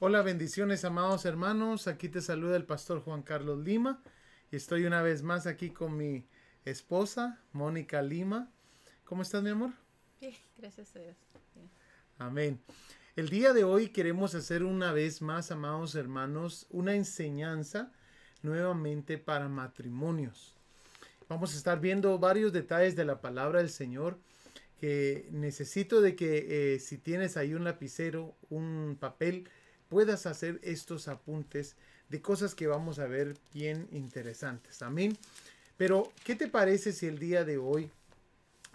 Hola, bendiciones, amados hermanos. Aquí te saluda el pastor Juan Carlos Lima y estoy una vez más aquí con mi esposa, Mónica Lima. ¿Cómo estás, mi amor? Bien, gracias a Dios. Bien. Amén. El día de hoy queremos hacer una vez más, amados hermanos, una enseñanza nuevamente para matrimonios. Vamos a estar viendo varios detalles de la palabra del Señor que necesito de que eh, si tienes ahí un lapicero, un papel, puedas hacer estos apuntes de cosas que vamos a ver bien interesantes. Amén. Pero, ¿qué te parece si el día de hoy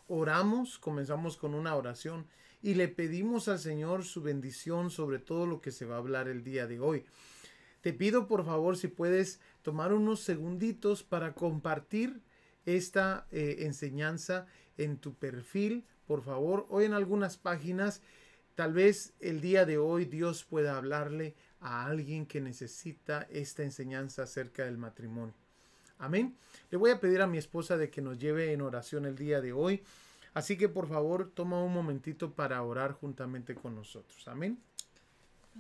oramos, comenzamos con una oración y le pedimos al Señor su bendición sobre todo lo que se va a hablar el día de hoy? Te pido por favor si puedes tomar unos segunditos para compartir esta eh, enseñanza en tu perfil, por favor, o en algunas páginas. Tal vez el día de hoy Dios pueda hablarle a alguien que necesita esta enseñanza acerca del matrimonio. Amén. Le voy a pedir a mi esposa de que nos lleve en oración el día de hoy. Así que por favor toma un momentito para orar juntamente con nosotros. Amén.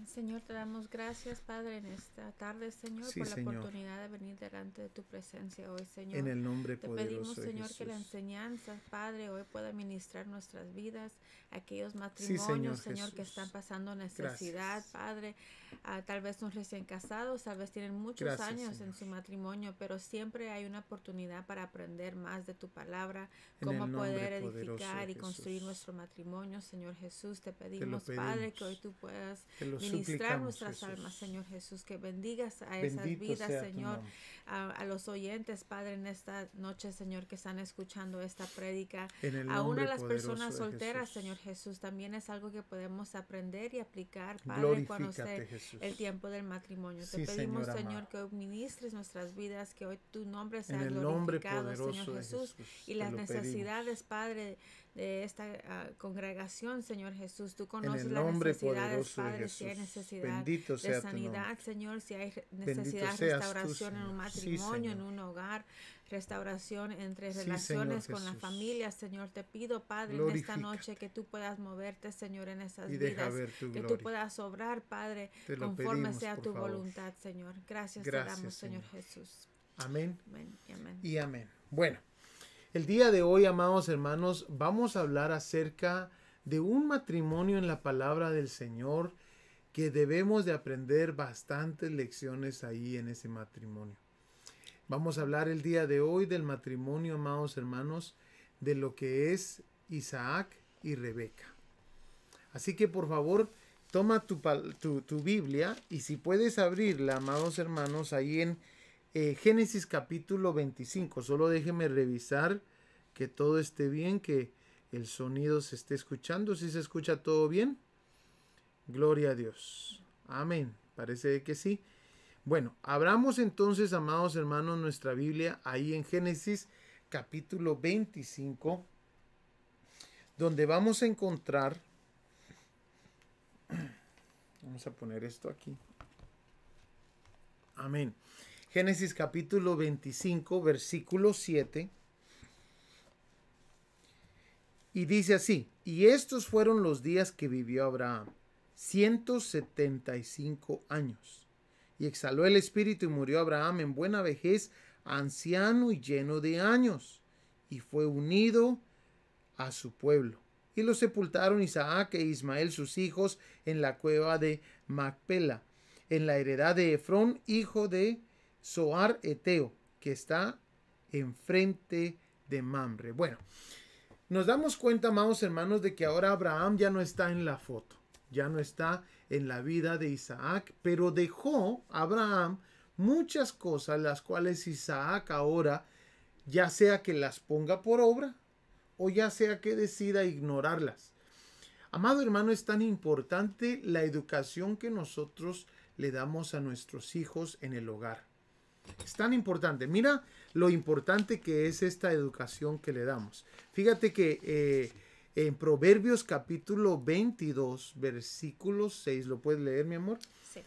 Señor, te damos gracias, Padre, en esta tarde, Señor, Sí, por la Señor. oportunidad de venir delante de tu presencia hoy, Señor. En el nombre Te poderoso pedimos, de Señor, Jesús. que la enseñanza, Padre, hoy pueda ministrar nuestras vidas, aquellos matrimonios, Señor, que están pasando necesidad, Gracias. Padre. Ah, tal vez son recién casados, tal vez tienen muchos Gracias, años Señor. en su matrimonio, pero siempre hay una oportunidad para aprender más de tu palabra, En cómo poder edificar y construir nuestro matrimonio, Señor Jesús. Te pedimos, Padre, que hoy tú puedas ministrar nuestras Jesús. almas, Señor Jesús, que bendigas a esas vidas, Señor, a, a los oyentes, Padre, en esta noche, Señor, que están escuchando esta prédica. Aún a las personas solteras, Jesús. Señor Jesús, también es algo que podemos aprender y aplicar, Padre, cuando esté Jesús. el tiempo del matrimonio. Sí, Te pedimos, Señor que hoy ministres nuestras vidas, que hoy tu nombre sea En glorificado, Señor Jesús, Jesús. y las pedimos. necesidades, Padre, de esta ah, congregación, Señor Jesús. Tú conoces las necesidades, Padre, si hay necesidad Bendito de sanidad, Señor, si hay necesidad de tú, restauración en un. Sí, matrimonio, en un hogar, restauración entre Sí, relaciones con la familia, Señor, te pido, Padre, en esta noche que tú puedas moverte, Señor, en esas vidas, que tú puedas obrar, Padre, conforme pedimos, sea tu favor. voluntad, Señor. Gracias, te damos, Señor Señor. Jesús. Amén. Amén y amén. y amén. Bueno, el día de hoy, amados hermanos, vamos a hablar acerca de un matrimonio en la palabra del Señor que debemos de aprender bastantes lecciones ahí en ese matrimonio. Vamos a hablar el día de hoy del matrimonio, amados hermanos, de lo que es Isaac y Rebeca. Así que por favor, toma tu, tu Biblia y si puedes abrirla, amados hermanos, ahí en eh, Génesis capítulo 25. Solo déjeme revisar que todo esté bien, que el sonido se esté escuchando. Si se escucha todo bien, gloria a Dios. Amén. Parece que sí. Bueno, abramos entonces, amados hermanos, nuestra Biblia ahí en Génesis capítulo 25, donde vamos a encontrar, vamos a poner esto aquí. Amén. Génesis capítulo 25, versículo 7. Y dice así, y estos fueron los días que vivió Abraham, 175 años. Y exhaló el espíritu y murió Abraham en buena vejez, anciano y lleno de años, y fue unido a su pueblo. Y lo sepultaron Isaac e Ismael sus hijos en la cueva de Macpela, en la heredad de Efrón, hijo de Soar Eteo, que está enfrente de Mamre. Bueno, nos damos cuenta, amados hermanos, de que ahora Abraham ya no está en la foto, ya no está en la vida de Isaac, pero dejó Abraham muchas cosas las cuales Isaac ahora ya sea que las ponga por obra o ya sea que decida ignorarlas. Amado hermano, es tan importante la educación que nosotros le damos a nuestros hijos en el hogar. Es tan importante. Mira lo importante que es esta educación que le damos. Fíjate que eh, en Proverbios capítulo 22, versículo 6, ¿lo puedes leer, mi amor? Sí.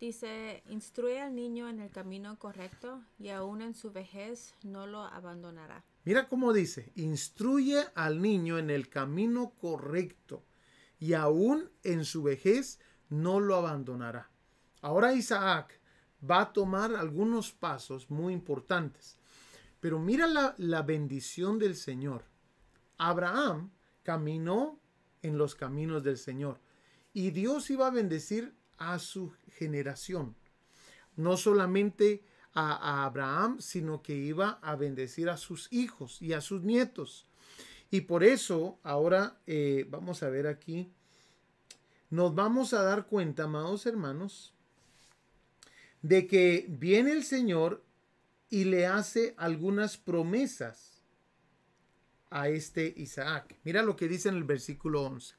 Dice, instruye al niño en el camino correcto y aún en su vejez no lo abandonará. Mira cómo dice, instruye al niño en el camino correcto y aún en su vejez no lo abandonará. Ahora Isaac va a tomar algunos pasos muy importantes. Pero mira la, la bendición del Señor. Abraham caminó en los caminos del Señor y Dios iba a bendecir a su generación. No solamente a, Abraham, sino que iba a bendecir a sus hijos y a sus nietos. Y por eso, ahora eh, vamos a ver aquí, nos vamos a dar cuenta, amados hermanos, de que viene el Señor y le hace algunas promesas a este Isaac. Mira lo que dice en el versículo 11.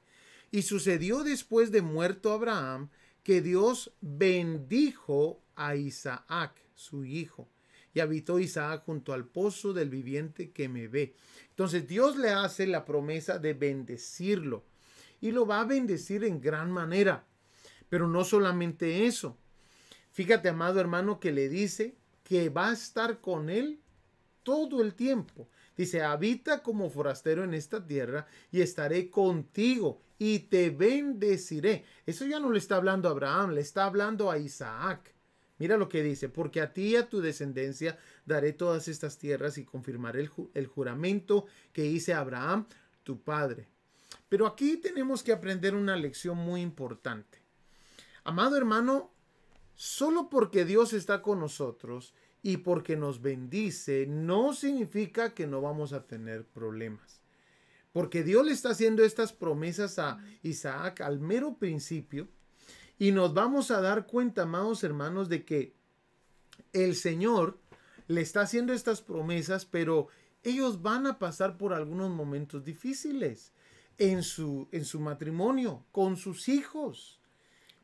Y sucedió después de muerto Abraham que Dios bendijo a Isaac, su hijo, y habitó Isaac junto al pozo del viviente que me ve. Entonces Dios le hace la promesa de bendecirlo y lo va a bendecir en gran manera. Pero no solamente eso. Fíjate, amado hermano, que le dice que va a estar con él todo el tiempo. Dice, habita como forastero en esta tierra y estaré contigo y te bendeciré. Eso ya no le está hablando a Abraham, le está hablando a Isaac. Mira lo que dice, porque a ti y a tu descendencia daré todas estas tierras y confirmaré el, el juramento que hice a Abraham, tu padre. Pero aquí tenemos que aprender una lección muy importante. Amado hermano, solo porque Dios está con nosotros y porque nos bendice, no significa que no vamos a tener problemas. Porque Dios le está haciendo estas promesas a Isaac al mero principio y nos vamos a dar cuenta, amados hermanos, de que el Señor le está haciendo estas promesas, pero ellos van a pasar por algunos momentos difíciles en su, en su matrimonio, con sus hijos.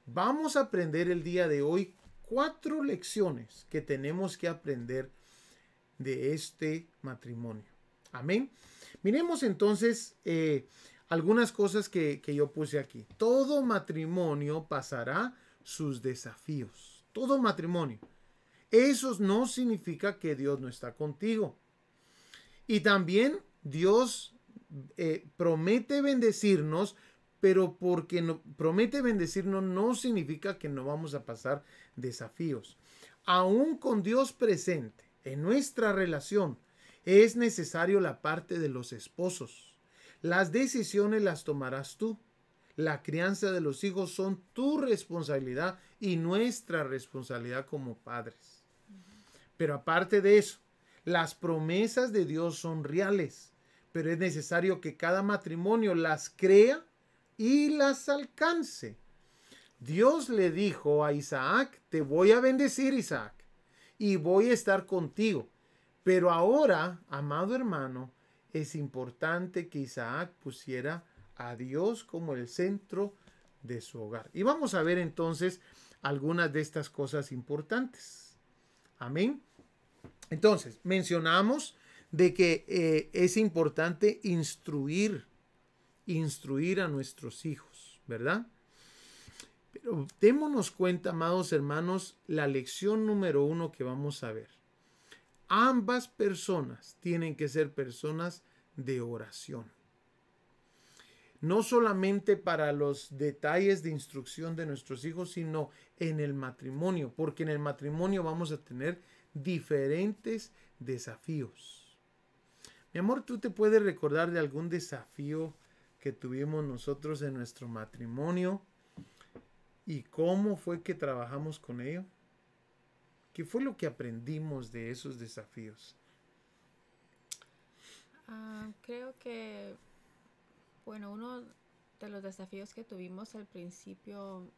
Vamos a aprender el día de hoy cuatro lecciones que tenemos que aprender de este matrimonio. Amén. Miremos entonces eh, algunas cosas que, que yo puse aquí. Todo matrimonio pasará sus desafíos. Todo matrimonio. Eso no significa que Dios no está contigo. Y también Dios eh, promete bendecirnos, pero porque no, promete bendecirnos no significa que no vamos a pasar desafíos. Aún con Dios presente en nuestra relación, es necesario la parte de los esposos. Las decisiones las tomarás tú. La crianza de los hijos son tu responsabilidad y nuestra responsabilidad como padres. Pero aparte de eso, las promesas de Dios son reales, pero es necesario que cada matrimonio las crea y las alcance. Dios le dijo a Isaac, te voy a bendecir Isaac, y voy a estar contigo. Pero ahora, amado hermano, es importante que Isaac pusiera a Dios como el centro de su hogar. Y vamos a ver entonces algunas de estas cosas importantes. Amén. Entonces, mencionamos de que eh, es importante instruir, instruir a nuestros hijos, ¿verdad? Pero démonos cuenta, amados hermanos, la lección número uno que vamos a ver. Ambas personas tienen que ser personas de oración. No solamente para los detalles de instrucción de nuestros hijos, sino en el matrimonio, porque en el matrimonio vamos a tener diferentes desafíos. Mi amor, ¿tú te puedes recordar de algún desafío que tuvimos nosotros en nuestro matrimonio? ¿Y cómo fue que trabajamos con ello? ¿Qué fue lo que aprendimos de esos desafíos? Ah, creo que, bueno, uno de los desafíos que tuvimos al principio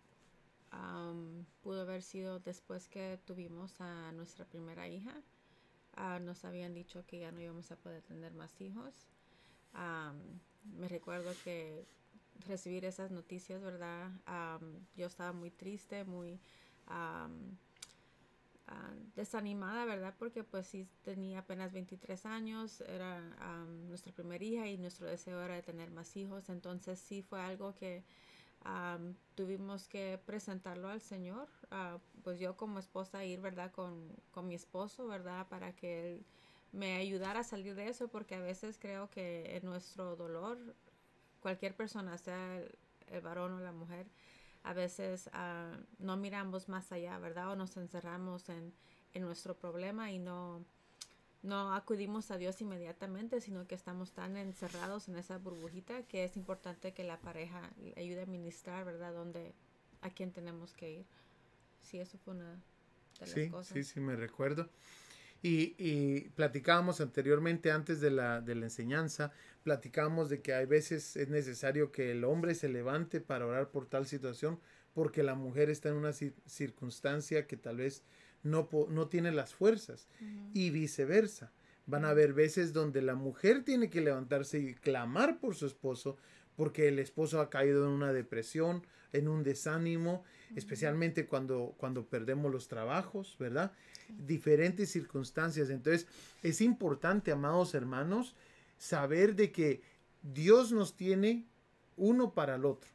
pudo haber sido después que tuvimos a nuestra primera hija. Ah, nos habían dicho que ya no íbamos a poder tener más hijos. Me recuerdo que recibir esas noticias, ¿verdad? yo estaba muy triste, muy Ah, desanimada, ¿verdad? Porque pues sí tenía apenas 23 años, era nuestra primera hija y nuestro deseo era de tener más hijos, entonces sí fue algo que tuvimos que presentarlo al Señor, ah, pues yo como esposa ir, ¿verdad? Con, con mi esposo, ¿verdad? Para que Él me ayudara a salir de eso, porque a veces creo que en nuestro dolor, cualquier persona, sea el, varón o la mujer, a veces ah, no miramos más allá, ¿verdad? O nos encerramos en, en nuestro problema y no, no acudimos a Dios inmediatamente, sino que estamos tan encerrados en esa burbujita que es importante que la pareja ayude a ministrar, ¿verdad? Donde, a quién tenemos que ir. Sí, eso fue una de las sí, cosas. Sí, sí, me recuerdo. Y, y platicábamos anteriormente, antes de la, de la enseñanza, platicábamos de que hay veces es necesario que el hombre se levante para orar por tal situación, porque la mujer está en una circunstancia que tal vez no, no tiene las fuerzas y viceversa. Van a haber veces donde la mujer tiene que levantarse y clamar por su esposo porque el esposo ha caído en una depresión, en un desánimo, especialmente cuando, cuando perdemos los trabajos, ¿verdad? Diferentes circunstancias. Entonces, es importante, amados hermanos, saber de que Dios nos tiene uno para el otro.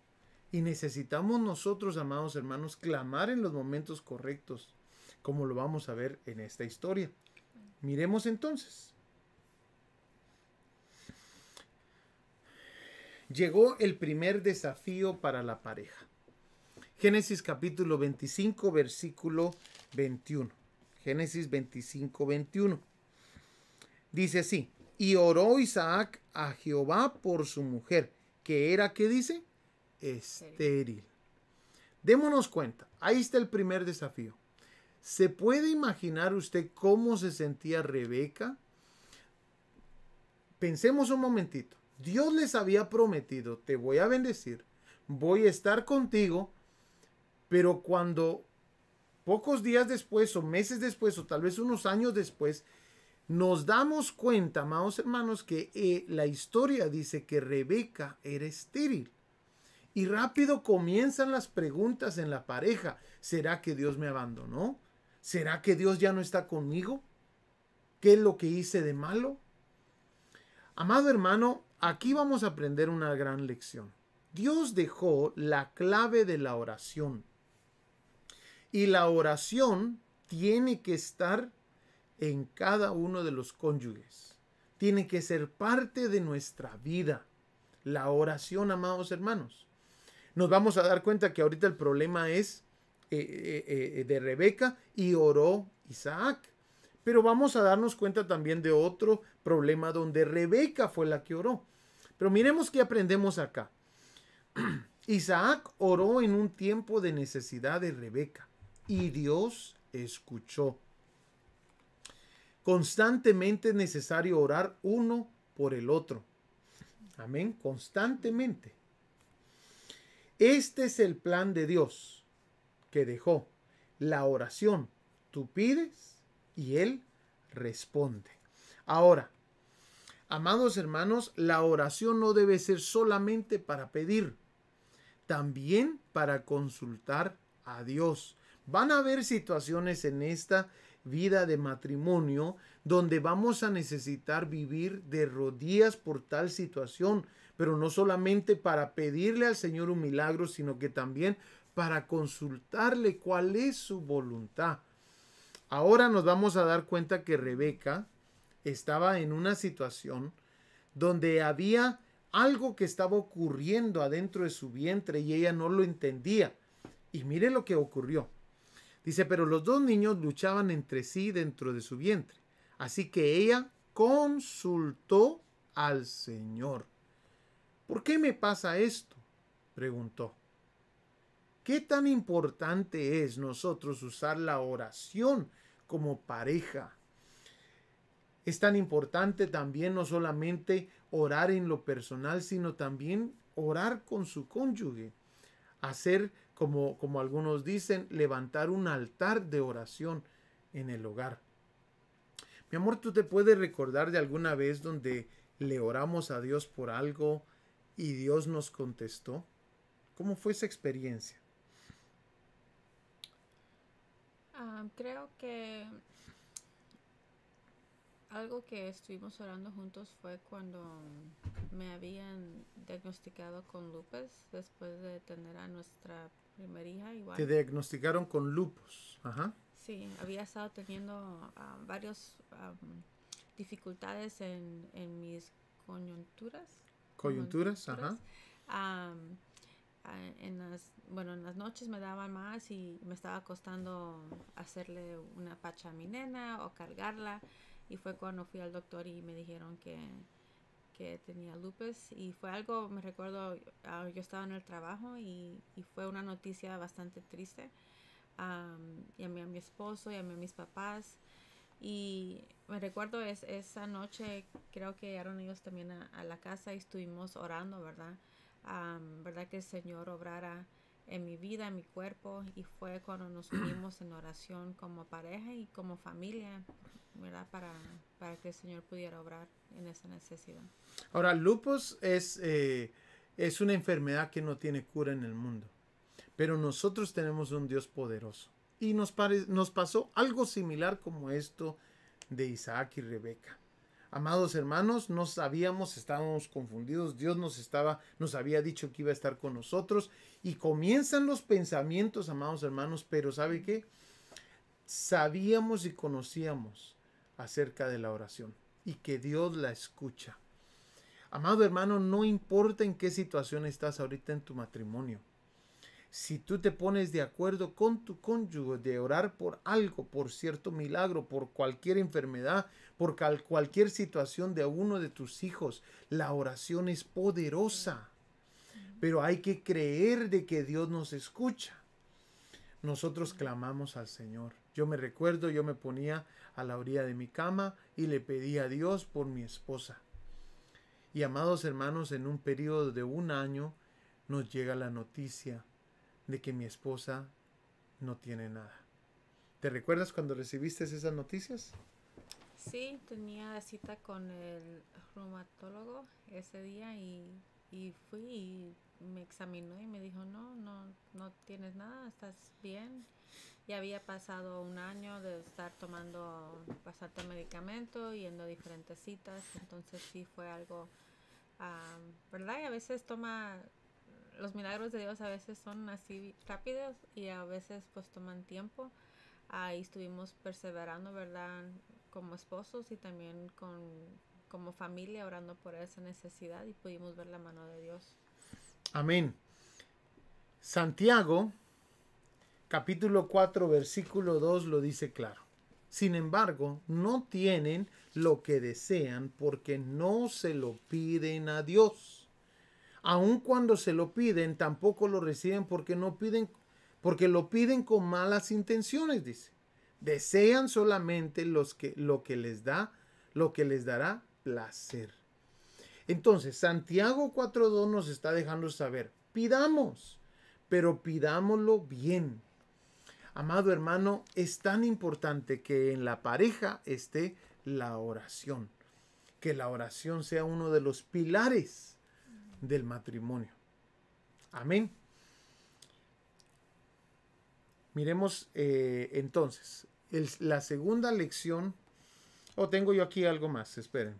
Y necesitamos nosotros, amados hermanos, clamar en los momentos correctos como lo vamos a ver en esta historia. Miremos entonces. Llegó el primer desafío para la pareja. Génesis capítulo 25, versículo 21. Génesis 25, 21. Dice así, y oró Isaac a Jehová por su mujer, que era, ¿qué dice? Estéril. Démonos cuenta, ahí está el primer desafío. ¿Se puede imaginar usted cómo se sentía Rebeca? Pensemos un momentito. Dios les había prometido, te voy a bendecir, voy a estar contigo, pero cuando pocos días después o meses después o tal vez unos años después, nos damos cuenta, amados hermanos, que eh, la historia dice que Rebeca era estéril. Y rápido comienzan las preguntas en la pareja. ¿Será que Dios me abandonó? ¿Será que Dios ya no está conmigo? ¿Qué es lo que hice de malo? Amado hermano, aquí vamos a aprender una gran lección. Dios dejó la clave de la oración. Y la oración tiene que estar en cada uno de los cónyuges. Tiene que ser parte de nuestra vida. La oración, amados hermanos. Nos vamos a dar cuenta que ahorita el problema es eh, eh, eh, de Rebeca y oró Isaac. Pero vamos a darnos cuenta también de otro problema donde Rebeca fue la que oró. Pero miremos qué aprendemos acá. Isaac oró en un tiempo de necesidad de Rebeca y Dios escuchó. Constantemente es necesario orar uno por el otro. Amén, constantemente. Este es el plan de Dios que dejó. La oración, tú pides y Él responde. Ahora, amados hermanos, la oración no debe ser solamente para pedir, también para consultar a Dios. Van a haber situaciones en esta vida de matrimonio donde vamos a necesitar vivir de rodillas por tal situación, pero no solamente para pedirle al Señor un milagro, sino que también para consultarle cuál es su voluntad. Ahora nos vamos a dar cuenta que Rebeca estaba en una situación donde había algo que estaba ocurriendo adentro de su vientre y ella no lo entendía. Y mire lo que ocurrió. Dice, pero los dos niños luchaban entre sí dentro de su vientre. Así que ella consultó al Señor. ¿Por qué me pasa esto? preguntó. ¿Qué tan importante es nosotros usar la oración como pareja? Es tan importante también no solamente orar en lo personal, sino también orar con su cónyuge. Hacer, como, como algunos dicen, levantar un altar de oración en el hogar. Mi amor, ¿tú te puedes recordar de alguna vez donde le oramos a Dios por algo y Dios nos contestó? ¿Cómo fue esa experiencia? creo que algo que estuvimos orando juntos fue cuando me habían diagnosticado con lupus después de tener a nuestra primera hija. Igual. Te diagnosticaron con lupus. Ajá. Sí, había estado teniendo uh, varias dificultades en, en, mis coyunturas. Coyunturas, ajá. ah, en las, bueno, en las noches me daban más y me estaba costando hacerle una pacha a mi nena o cargarla. Y fue cuando fui al doctor y me dijeron que, que tenía lupus. Y fue algo, me recuerdo, ah, yo estaba en el trabajo y, fue una noticia bastante triste. llamé a mi esposo, llamé a mis papás. Y me recuerdo es, esa noche, creo que llegaron ellos también a, la casa y estuvimos orando, ¿verdad? ¿Verdad que el Señor obrara en mi vida, en mi cuerpo? Y fue cuando nos unimos en oración como pareja y como familia, ¿verdad? Para, para que el Señor pudiera obrar en esa necesidad. Ahora, lupus es, eh, es una enfermedad que no tiene cura en el mundo, pero nosotros tenemos un Dios poderoso. Y nos, nos pasó algo similar como esto de Isaac y Rebeca. Amados hermanos, no sabíamos, estábamos confundidos, Dios nos estaba, nos había dicho que iba a estar con nosotros y comienzan los pensamientos, amados hermanos, pero ¿sabe qué? Sabíamos y conocíamos acerca de la oración y que Dios la escucha. Amado hermano, no importa en qué situación estás ahorita en tu matrimonio si tú te pones de acuerdo con tu cónyuge de orar por algo, por cierto milagro, por cualquier enfermedad, por cualquier situación de uno de tus hijos, la oración es poderosa. Pero hay que creer de que Dios nos escucha. Nosotros clamamos al Señor. Yo me recuerdo, yo me ponía a la orilla de mi cama y le pedí a Dios por mi esposa. Y amados hermanos, en un periodo de un año nos llega la noticia de que mi esposa no tiene nada. ¿Te recuerdas cuando recibiste esas noticias? Sí, tenía cita con el reumatólogo ese día y, y fui y me examinó y me dijo, no, no, no tienes nada, estás bien. Y había pasado un año de estar tomando bastante medicamento, yendo a diferentes citas, entonces sí fue algo, ah, ¿verdad? Y a veces toma los milagros de Dios a veces son así rápidos y a veces pues toman tiempo. Ahí estuvimos perseverando, ¿verdad? Como esposos y también con, como familia orando por esa necesidad y pudimos ver la mano de Dios. Amén. Santiago, capítulo 4, versículo 2 lo dice claro. Sin embargo, no tienen lo que desean porque no se lo piden a Dios aun cuando se lo piden, tampoco lo reciben porque no piden, porque lo piden con malas intenciones, dice. Desean solamente que, lo que les da, lo que les dará placer. Entonces, Santiago 4.2 nos está dejando saber, pidamos, pero pidámoslo bien. Amado hermano, es tan importante que en la pareja esté la oración, que la oración sea uno de los pilares del matrimonio. Amén. Miremos eh, entonces la segunda lección. O oh, tengo yo aquí algo más, esperen.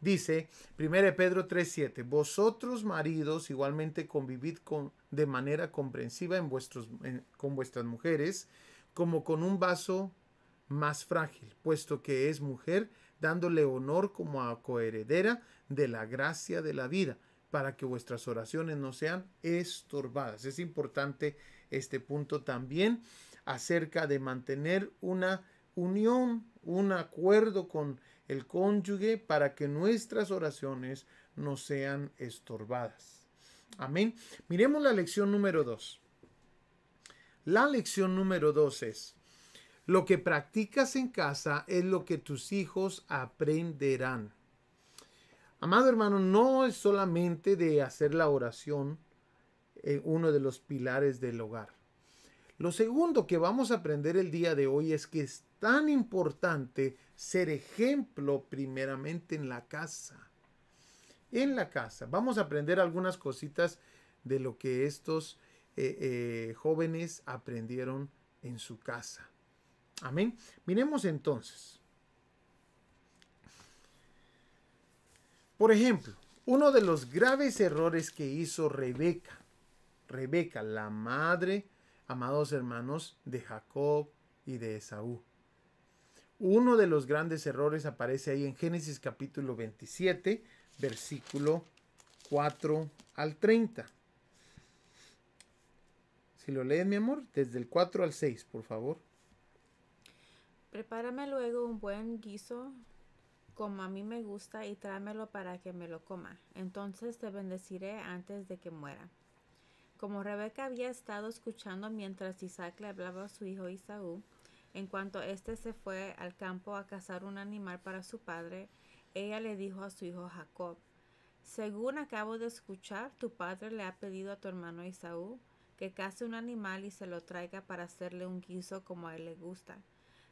Dice 1 Pedro 3:7, vosotros maridos igualmente convivid con, de manera comprensiva en vuestros, con vuestras mujeres, como con un vaso más frágil, puesto que es mujer, dándole honor como a coheredera de la gracia de la vida para que vuestras oraciones no sean estorbadas. Es importante este punto también acerca de mantener una unión, un acuerdo con el cónyuge para que nuestras oraciones no sean estorbadas. Amén. Miremos la lección número dos. La lección número dos es, lo que practicas en casa es lo que tus hijos aprenderán. Amado hermano, no es solamente de hacer la oración uno de los pilares del hogar. Lo segundo que vamos a aprender el día de hoy es que es tan importante ser ejemplo primeramente en la casa. En la casa. Vamos a aprender algunas cositas de lo que estos eh, eh, jóvenes aprendieron en su casa. Amén. Miremos entonces. Por ejemplo, uno de los graves errores que hizo Rebeca, Rebeca, la madre, amados hermanos, de Jacob y de Esaú. Uno de los grandes errores aparece ahí en Génesis capítulo 27, versículo 4 al 30. Si lo lees, mi amor, desde el 4 al 6, por favor. Prepárame luego un buen guiso como a mí me gusta y tráemelo para que me lo coma. Entonces te bendeciré antes de que muera. Como Rebeca había estado escuchando mientras Isaac le hablaba a su hijo Isaú, en cuanto éste se fue al campo a cazar un animal para su padre, ella le dijo a su hijo Jacob, Según acabo de escuchar, tu padre le ha pedido a tu hermano Isaú que case un animal y se lo traiga para hacerle un guiso como a él le gusta.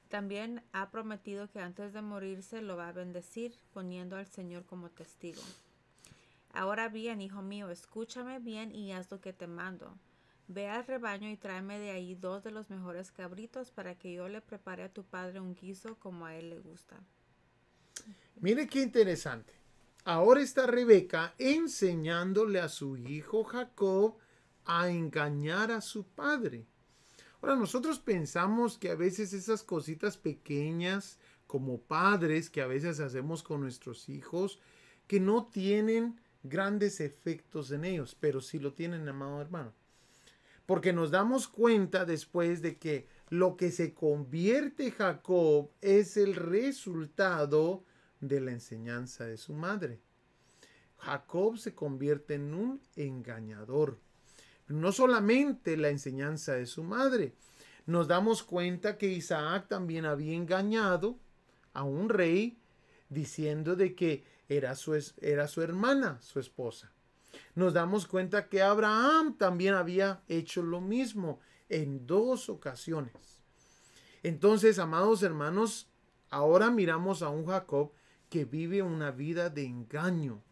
También ha prometido que antes de morirse lo va a bendecir, poniendo al Señor como testigo. Ahora bien, hijo mío, escúchame bien y haz lo que te mando. Ve al rebaño y tráeme de ahí dos de los mejores cabritos para que yo le prepare a tu padre un guiso como a él le gusta. Mire qué interesante. Ahora está Rebeca enseñándole a su hijo Jacob a engañar a su padre. Ahora nosotros pensamos que a veces esas cositas pequeñas como padres que a veces hacemos con nuestros hijos que no tienen grandes efectos en ellos, pero sí lo tienen, amado hermano. Porque nos damos cuenta después de que lo que se convierte Jacob es el resultado de la enseñanza de su madre. Jacob se convierte en un engañador. No solamente la enseñanza de su madre, nos damos cuenta que Isaac también había engañado a un rey diciendo de que era su, era su hermana, su esposa. Nos damos cuenta que Abraham también había hecho lo mismo en dos ocasiones. Entonces, amados hermanos, ahora miramos a un Jacob que vive una vida de engaño,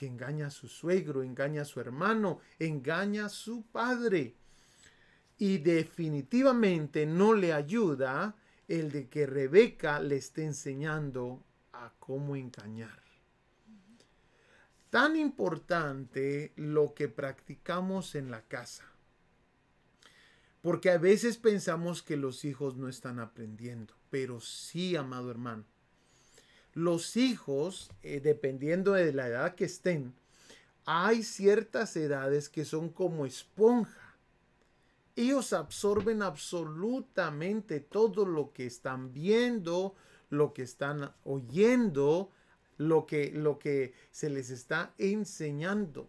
que engaña a su suegro, engaña a su hermano, engaña a su padre. Y definitivamente no le ayuda el de que Rebeca le esté enseñando a cómo engañar tan importante lo que practicamos en la casa. Porque a veces pensamos que los hijos no están aprendiendo, pero sí, amado hermano. Los hijos, eh, dependiendo de la edad que estén, hay ciertas edades que son como esponja. Ellos absorben absolutamente todo lo que están viendo, lo que están oyendo, lo que, lo que se les está enseñando.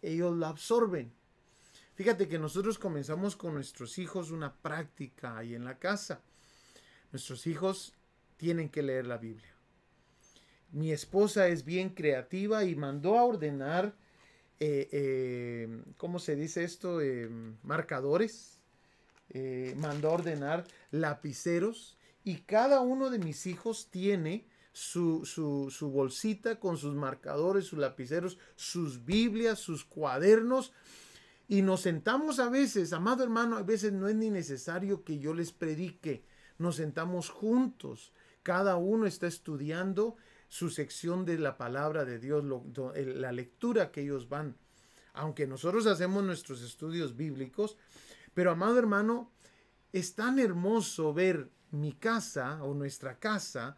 Ellos lo absorben. Fíjate que nosotros comenzamos con nuestros hijos una práctica ahí en la casa. Nuestros hijos tienen que leer la Biblia. Mi esposa es bien creativa y mandó a ordenar, eh, eh, ¿cómo se dice esto? Eh, marcadores. mandó a ordenar lapiceros y cada uno de mis hijos tiene su, bolsita con sus marcadores, sus lapiceros, sus Biblias, sus cuadernos. Y nos sentamos a veces, amado hermano, a veces no es ni necesario que yo les predique. Nos sentamos juntos. Cada uno está estudiando su sección de la palabra de Dios, la lectura que ellos van. Aunque nosotros hacemos nuestros estudios bíblicos, pero amado hermano, es tan hermoso ver mi casa o nuestra casa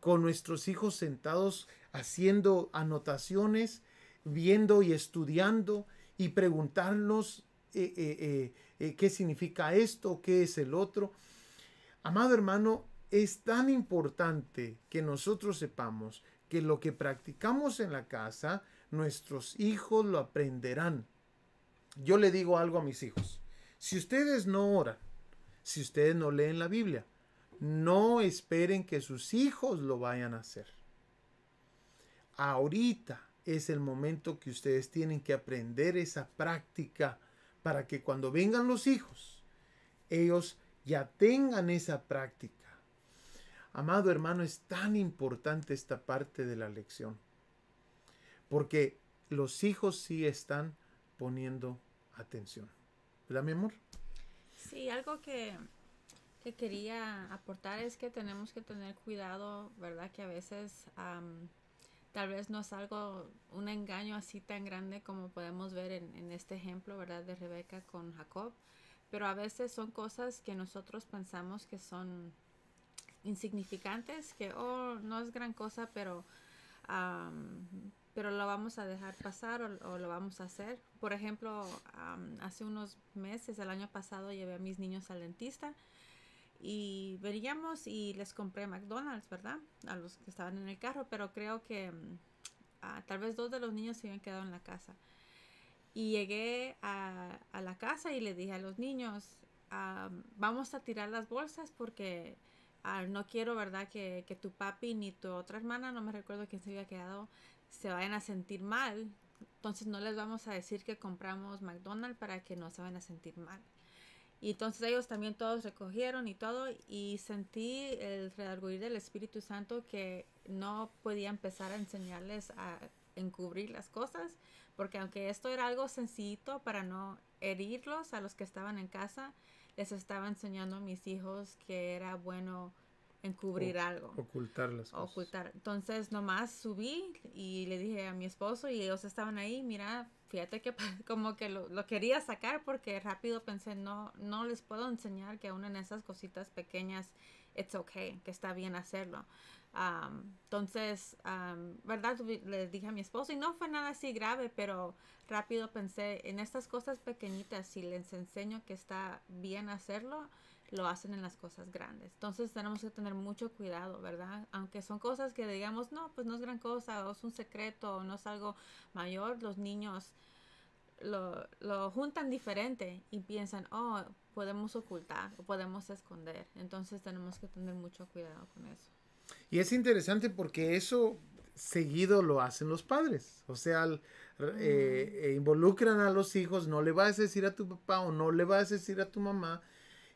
con nuestros hijos sentados haciendo anotaciones, viendo y estudiando y preguntarnos eh, eh, eh, qué significa esto, qué es el otro. Amado hermano, es tan importante que nosotros sepamos que lo que practicamos en la casa, nuestros hijos lo aprenderán. Yo le digo algo a mis hijos. Si ustedes no oran, si ustedes no leen la Biblia, no esperen que sus hijos lo vayan a hacer. Ahorita es el momento que ustedes tienen que aprender esa práctica para que cuando vengan los hijos, ellos ya tengan esa práctica. Amado hermano, es tan importante esta parte de la lección. Porque los hijos sí están poniendo atención. ¿Verdad, mi amor? Sí, algo que que quería aportar es que tenemos que tener cuidado, ¿verdad? Que a veces tal vez no es algo, un engaño así tan grande como podemos ver en, en, este ejemplo, ¿verdad? De Rebeca con Jacob. Pero a veces son cosas que nosotros pensamos que son insignificantes, que, oh, no es gran cosa, pero pero lo vamos a dejar pasar o, lo vamos a hacer. Por ejemplo, hace unos meses, el año pasado, llevé a mis niños al dentista y veníamos y les compré McDonald's, ¿verdad? A los que estaban en el carro, pero creo que mm, tal vez dos de los niños se habían quedado en la casa. Y llegué a, a la casa y le dije a los niños, vamos a tirar las bolsas porque ah, no quiero, ¿verdad? Que, que, tu papi ni tu otra hermana, no me recuerdo quién se había quedado, se vayan a sentir mal. Entonces no les vamos a decir que compramos McDonald's para que no se vayan a sentir mal. Y entonces ellos también todos recogieron y todo y sentí el redarguir del Espíritu Santo que no podía empezar a enseñarles a encubrir las cosas, porque aunque esto era algo sencillito para no herirlos a los que estaban en casa, les estaba enseñando a mis hijos que era bueno encubrir algo. Ocultar las cosas. Ocultar. Entonces nomás subí y le dije a mi esposo y ellos estaban ahí, mira, fíjate que como que lo, lo, quería sacar porque rápido pensé, no, no les puedo enseñar que aún en esas cositas pequeñas, it's okay, que está bien hacerlo entonces, ¿verdad? Le dije a mi esposo y no fue nada así grave, pero rápido pensé en estas cosas pequeñitas, si les enseño que está bien hacerlo, lo hacen en las cosas grandes. Entonces tenemos que tener mucho cuidado, ¿verdad? Aunque son cosas que digamos, no, pues no es gran cosa, o es un secreto, o no es algo mayor, los niños lo, lo juntan diferente y piensan, oh, podemos ocultar o podemos esconder. Entonces tenemos que tener mucho cuidado con eso. Y es interesante porque eso seguido lo hacen los padres. O sea, eh, eh, involucran a los hijos, no le vas a decir a tu papá o no le vas a decir a tu mamá.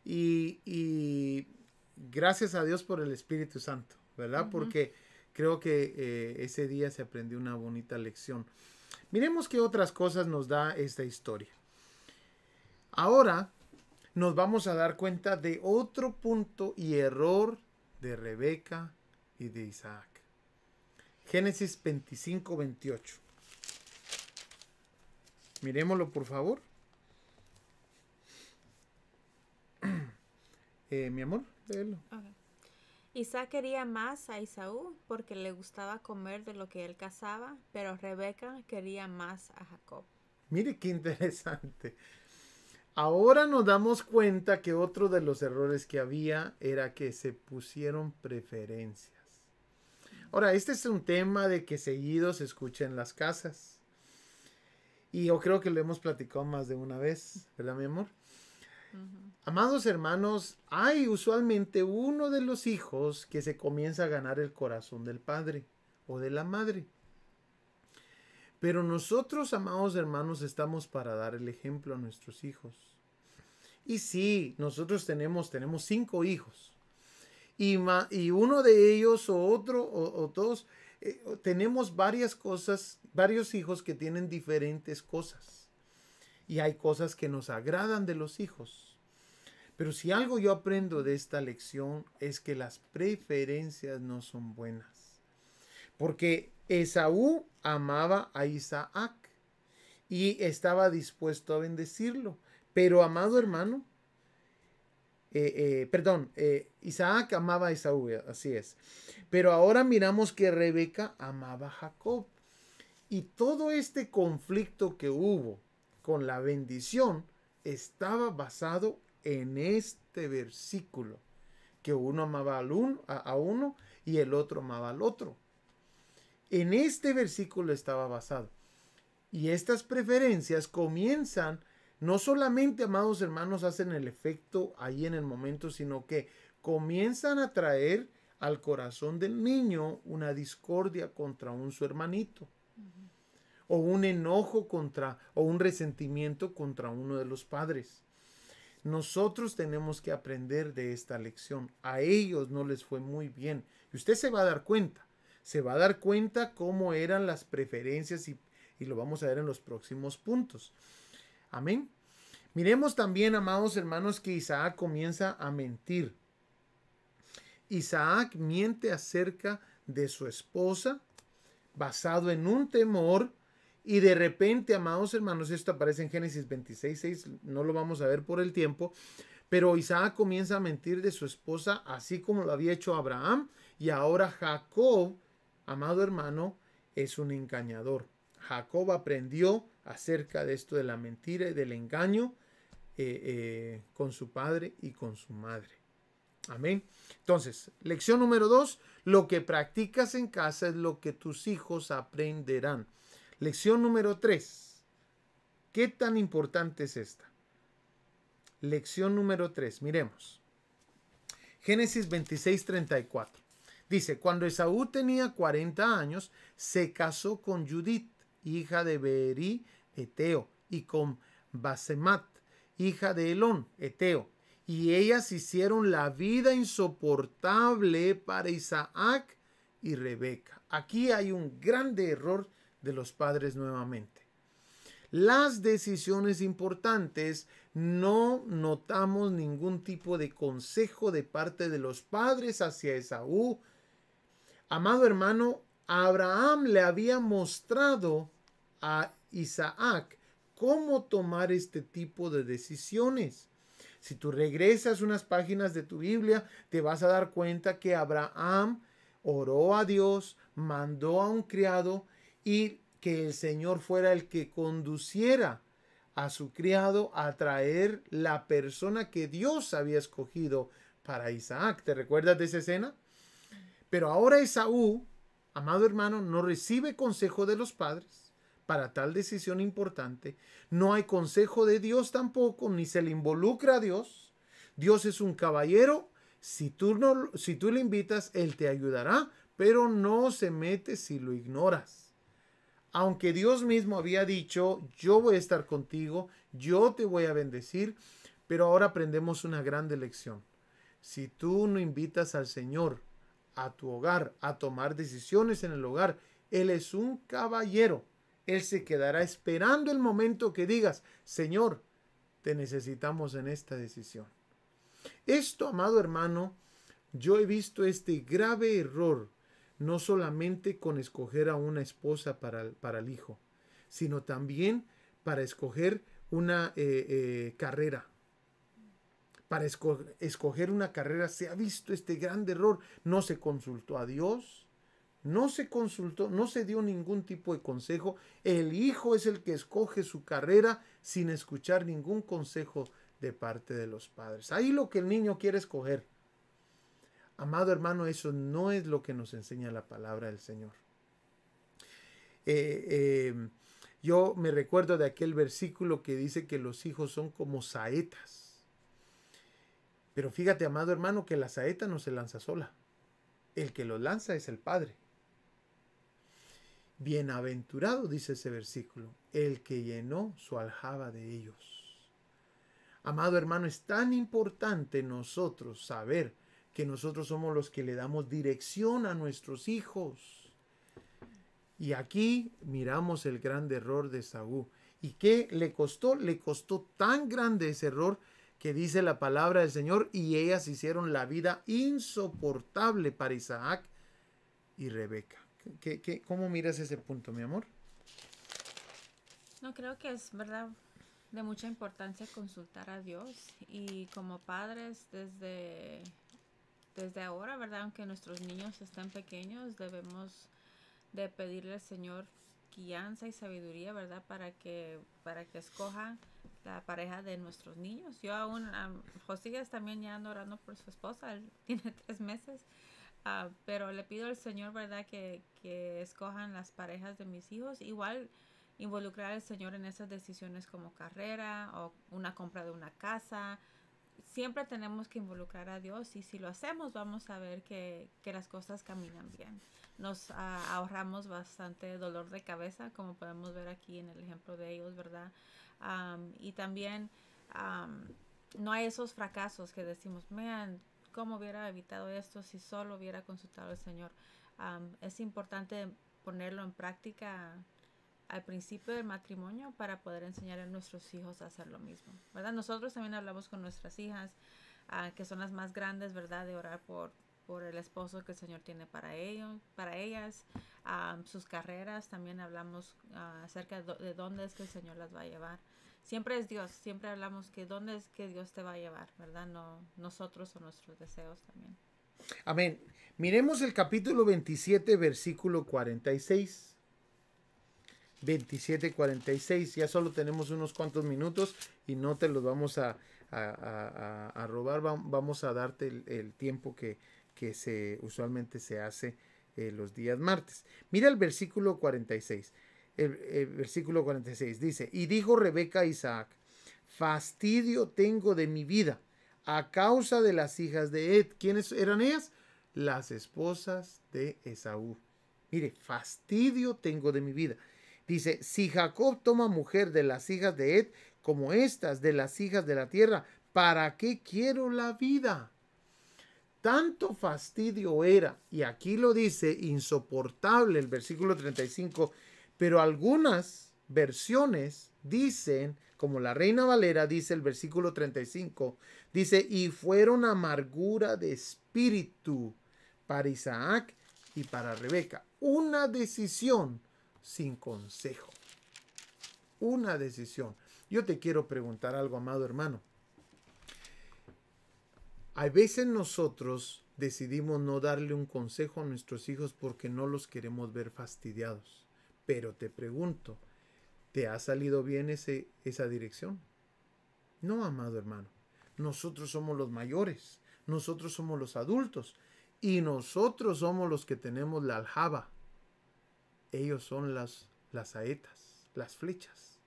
Y, gracias a Dios por el Espíritu Santo, ¿verdad? Porque creo que eh, ese día se aprendió una bonita lección. Miremos qué otras cosas nos da esta historia. Ahora nos vamos a dar cuenta de otro punto y error de Rebeca y de Isaac. Génesis 25, 28. Miremoslo, por favor. Eh, mi amor, léelo. Isaac quería más a Isaú porque le gustaba comer de lo que él cazaba, pero Rebeca quería más a Jacob. Mire qué interesante. Ahora nos damos cuenta que otro de los errores que había era que se pusieron preferencias. Ahora, este es un tema de que seguido se escucha en las casas. Y yo creo que lo hemos platicado más de una vez, ¿verdad, mi amor? Amados hermanos, hay usualmente uno de los hijos que se comienza a ganar el corazón del padre o de la madre. Pero nosotros, amados hermanos, estamos para dar el ejemplo a nuestros hijos. Y sí, nosotros tenemos, tenemos cinco hijos y, uno de ellos o otro o, todos eh, tenemos varias cosas, varios hijos que tienen diferentes cosas. Y hay cosas que nos agradan de los hijos. Pero si algo yo aprendo de esta lección es que las preferencias no son buenas. Porque Esaú amaba a Isaac y estaba dispuesto a bendecirlo. Pero amado hermano, eh, eh, perdón, eh, Isaac amaba a Esaú, así es. Pero ahora miramos que Rebeca amaba a Jacob. Y todo este conflicto que hubo con la bendición estaba basado en este versículo, que uno amaba al uno, a uno y el otro amaba al otro. En este versículo estaba basado. Y estas preferencias comienzan no solamente, amados hermanos, hacen el efecto ahí en el momento, sino que comienzan a traer al corazón del niño una discordia contra un su hermanito. O un enojo contra, o un resentimiento contra uno de los padres. Nosotros tenemos que aprender de esta lección. A ellos no les fue muy bien. Y usted se va a dar cuenta. Se va a dar cuenta cómo eran las preferencias y, y lo vamos a ver en los próximos puntos. Amén. Miremos también, amados hermanos, que Isaac comienza a mentir. Isaac miente acerca de su esposa basado en un temor y de repente, amados hermanos, esto aparece en Génesis 26, 6, no lo vamos a ver por el tiempo, pero Isaac comienza a mentir de su esposa así como lo había hecho Abraham y ahora Jacob, amado hermano, es un engañador. Jacob aprendió acerca de esto de la mentira y del engaño eh, eh, con su padre y con su madre. Amén. Entonces, lección número dos, lo que practicas en casa es lo que tus hijos aprenderán. Lección número tres, ¿qué tan importante es esta? Lección número tres, miremos. Génesis 26, 34. Dice, cuando Esaú tenía 40 años, se casó con Judith, hija de Beeri, Eteo, y con Basemat, hija de Elón, Eteo. Y ellas hicieron la vida insoportable para Isaac y Rebeca. Aquí hay un grande error de los padres nuevamente. Las decisiones importantes no notamos ningún tipo de consejo de parte de los padres hacia Esaú. Amado hermano, Abraham le había mostrado a Isaac cómo tomar este tipo de decisiones. Si tú regresas unas páginas de tu Biblia, te vas a dar cuenta que Abraham oró a Dios, mandó a un criado y que el Señor fuera el que conduciera a su criado a traer la persona que Dios había escogido para Isaac. ¿Te recuerdas de esa escena? Pero ahora Esaú, amado hermano, no recibe consejo de los padres para tal decisión importante. No hay consejo de Dios tampoco, ni se le involucra a Dios. Dios es un caballero. Si tú, no, si tú le invitas, Él te ayudará, pero no se mete si lo ignoras. Aunque Dios mismo había dicho, yo voy a estar contigo, yo te voy a bendecir, pero ahora aprendemos una grande lección. Si tú no invitas al Señor a tu hogar a tomar decisiones en el hogar, Él es un caballero él se quedará esperando el momento que digas, Señor, te necesitamos en esta decisión. Esto, amado hermano, yo he visto este grave error, no solamente con escoger a una esposa para, para el hijo, sino también para escoger una eh, eh, carrera. Para escoger una carrera se ha visto este gran error. No se consultó a Dios, no se consultó, no se dio ningún tipo de consejo. El hijo es el que escoge su carrera sin escuchar ningún consejo de parte de los padres. Ahí lo que el niño quiere escoger. Amado hermano, eso no es lo que nos enseña la palabra del Señor. Eh, eh, yo me recuerdo de aquel versículo que dice que los hijos son como saetas. Pero fíjate, amado hermano, que la saeta no se lanza sola. El que lo lanza es el Padre. Bienaventurado, dice ese versículo, el que llenó su aljaba de ellos. Amado hermano, es tan importante nosotros saber que nosotros somos los que le damos dirección a nuestros hijos. Y aquí miramos el gran error de Saúl. ¿Y qué le costó? Le costó tan grande ese error que dice la palabra del Señor y ellas hicieron la vida insoportable para Isaac y Rebeca. ¿Qué, cómo miras ese punto, mi amor? No, creo que es verdad de mucha importancia consultar a Dios y como padres desde, desde ahora, ¿verdad? Aunque nuestros niños estén pequeños, debemos de pedirle al Señor guianza y sabiduría, ¿verdad? Para que, para que escoja la pareja de nuestros niños. Yo aún, um, Josías también ya ando orando por su esposa, él tiene tres meses Ah, pero le pido al Señor, ¿verdad? Que, que, escojan las parejas de mis hijos. Igual involucrar al Señor en esas decisiones como carrera o una compra de una casa. Siempre tenemos que involucrar a Dios y si lo hacemos vamos a ver que, que las cosas caminan bien. Nos ah, ahorramos bastante dolor de cabeza, como podemos ver aquí en el ejemplo de ellos, ¿verdad? Y también no hay esos fracasos que decimos, man, cómo hubiera evitado esto si solo hubiera consultado al Señor. es importante ponerlo en práctica al principio del matrimonio para poder enseñar a nuestros hijos a hacer lo mismo, ¿verdad? Nosotros también hablamos con nuestras hijas, ah, que son las más grandes, ¿verdad? De orar por, por el esposo que el Señor tiene para ellos, para ellas, sus carreras, también hablamos ah, acerca de dónde es que el Señor las va a llevar siempre es Dios, siempre hablamos que dónde es que Dios te va a llevar, ¿verdad? No nosotros o nuestros deseos también. Amén. Miremos el capítulo 27, versículo 46. 27:46. Ya solo tenemos unos cuantos minutos y no te los vamos a, robar. Vamos a darte el, tiempo que, que, se usualmente se hace eh, los días martes. Mira el versículo 46. El, versículo 46 dice, y dijo Rebeca a Isaac, fastidio tengo de mi vida a causa de las hijas de Ed. ¿Quiénes eran ellas? Las esposas de Esaú. Mire, fastidio tengo de mi vida. Dice, si Jacob toma mujer de las hijas de Ed, como estas de las hijas de la tierra, ¿para qué quiero la vida? Tanto fastidio era, y aquí lo dice, insoportable el versículo 35, pero algunas versiones dicen, como la Reina Valera dice el versículo 35, dice, y fueron amargura de espíritu para Isaac y para Rebeca. Una decisión sin consejo. Una decisión. Yo te quiero preguntar algo, amado hermano. A veces nosotros decidimos no darle un consejo a nuestros hijos porque no los queremos ver fastidiados. Pero te pregunto, ¿te ha salido bien ese, esa dirección? No, amado hermano. Nosotros somos los mayores, nosotros somos los adultos y nosotros somos los que tenemos la aljaba. Ellos son las, las saetas, las flechas.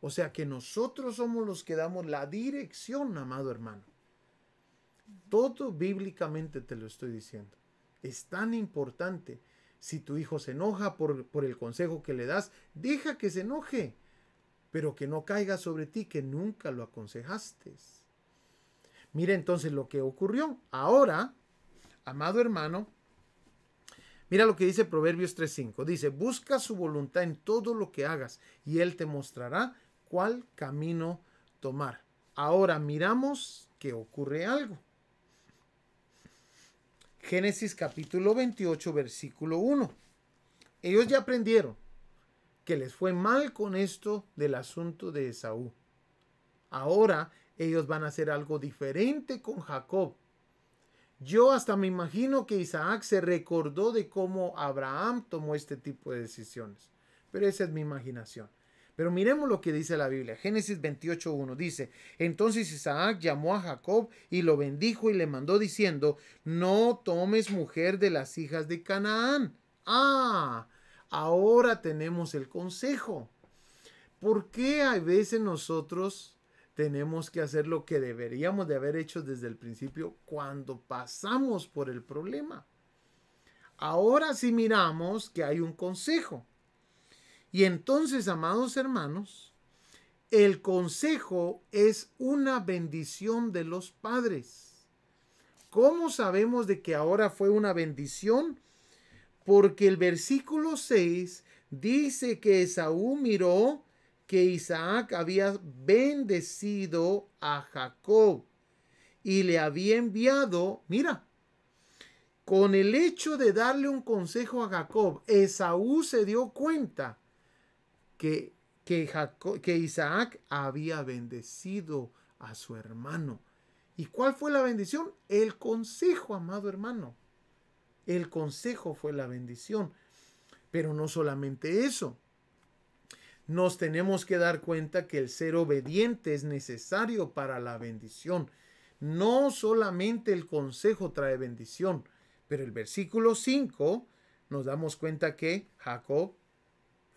O sea que nosotros somos los que damos la dirección, amado hermano. Todo bíblicamente te lo estoy diciendo. Es tan importante. Si tu hijo se enoja por, por el consejo que le das, deja que se enoje, pero que no caiga sobre ti que nunca lo aconsejaste. Mira entonces lo que ocurrió. Ahora, amado hermano, mira lo que dice Proverbios 3.5. Dice, busca su voluntad en todo lo que hagas y él te mostrará cuál camino tomar. Ahora miramos que ocurre algo. Génesis capítulo 28, versículo 1. Ellos ya aprendieron que les fue mal con esto del asunto de Esaú. Ahora ellos van a hacer algo diferente con Jacob. Yo hasta me imagino que Isaac se recordó de cómo Abraham tomó este tipo de decisiones. Pero esa es mi imaginación. Pero miremos lo que dice la Biblia. Génesis 28.1 dice, entonces Isaac llamó a Jacob y lo bendijo y le mandó diciendo, no tomes mujer de las hijas de Canaán. Ah, ahora tenemos el consejo. ¿Por qué a veces nosotros tenemos que hacer lo que deberíamos de haber hecho desde el principio cuando pasamos por el problema? Ahora sí miramos que hay un consejo. Y entonces, amados hermanos, el consejo es una bendición de los padres. ¿Cómo sabemos de que ahora fue una bendición? Porque el versículo 6 dice que Esaú miró que Isaac había bendecido a Jacob y le había enviado, mira, con el hecho de darle un consejo a Jacob, Esaú se dio cuenta que, que, Isaac había bendecido a su hermano. ¿Y cuál fue la bendición? El consejo, amado hermano. El consejo fue la bendición. Pero no solamente eso. Nos tenemos que dar cuenta que el ser obediente es necesario para la bendición. No solamente el consejo trae bendición, pero el versículo 5 nos damos cuenta que Jacob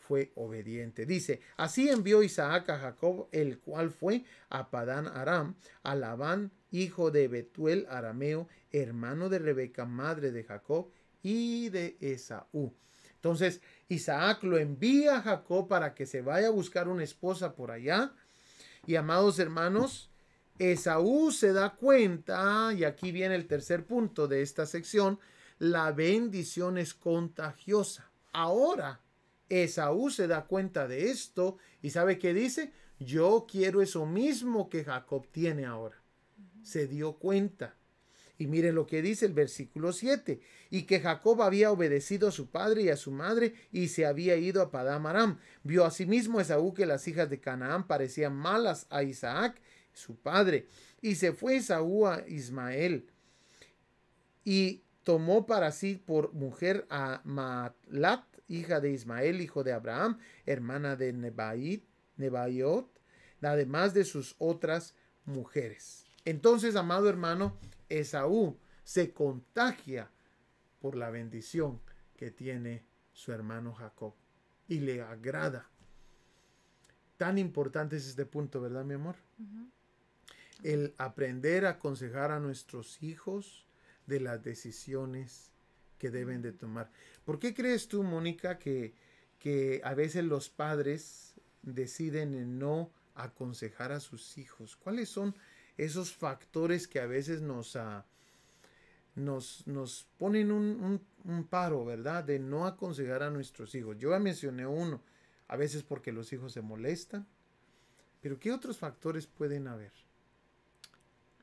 fue obediente. Dice, así envió Isaac a Jacob, el cual fue a Padán Aram, a Labán, hijo de Betuel arameo, hermano de Rebeca, madre de Jacob, y de Esaú. Entonces, Isaac lo envía a Jacob para que se vaya a buscar una esposa por allá. Y amados hermanos, Esaú se da cuenta, y aquí viene el tercer punto de esta sección, la bendición es contagiosa. Ahora, Esaú se da cuenta de esto y sabe que dice, yo quiero eso mismo que Jacob tiene ahora. Se dio cuenta. Y miren lo que dice el versículo 7, y que Jacob había obedecido a su padre y a su madre y se había ido a Padam Aram. Vio asimismo Esaú que las hijas de Canaán parecían malas a Isaac, su padre, y se fue Esaú a Ismael y tomó para sí por mujer a Matlat, hija de Ismael, hijo de Abraham, hermana de Nebait, Nebaiot, además de sus otras mujeres. Entonces, amado hermano, Esaú se contagia por la bendición que tiene su hermano Jacob y le agrada. Tan importante es este punto, ¿verdad, mi amor? El aprender a aconsejar a nuestros hijos de las decisiones que deben de tomar. ¿Por qué crees tú, Mónica, que, que a veces los padres deciden no aconsejar a sus hijos? ¿Cuáles son esos factores que a veces nos, uh, nos, nos, ponen un, paro, ¿verdad? De no aconsejar a nuestros hijos. Yo ya mencioné uno, a veces porque los hijos se molestan, pero ¿qué otros factores pueden haber?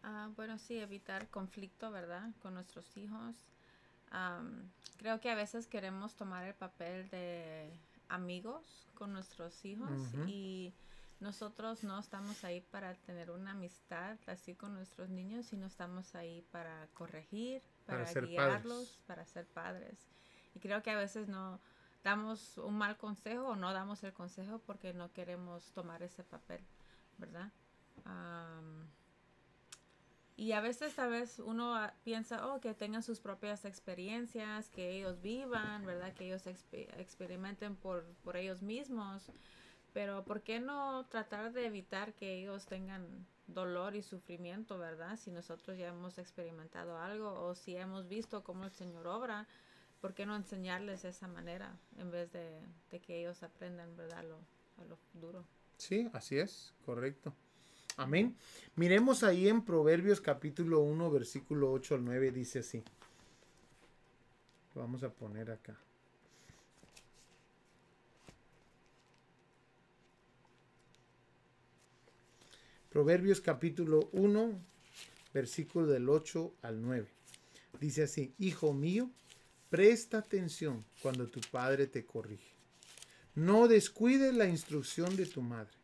Ah, bueno, sí, evitar conflicto, ¿verdad? Con nuestros hijos. Creo que a veces queremos tomar el papel de amigos con nuestros hijos y nosotros no estamos ahí para tener una amistad así con nuestros niños, sino estamos ahí para corregir, para, guiarlos, para ser padres. Y creo que a veces no damos un mal consejo o no damos el consejo porque no queremos tomar ese papel, ¿verdad? Y a veces, a veces uno piensa, oh, que tengan sus propias experiencias, que ellos vivan, ¿verdad? Que ellos experimenten por, por ellos mismos. Pero ¿por qué no tratar de evitar que ellos tengan dolor y sufrimiento, verdad? Si nosotros ya hemos experimentado algo o si hemos visto cómo el Señor obra, ¿por qué no enseñarles esa manera en vez de, que ellos aprendan, verdad, lo, a lo duro? Sí, así es, correcto. Amén. Miremos ahí en Proverbios capítulo 1, versículo 8 al 9, dice así. Vamos a poner acá. Proverbios capítulo 1, versículo del 8 al 9. Dice así, Hijo mío, presta atención cuando tu padre te corrige. No descuides la instrucción de tu madre.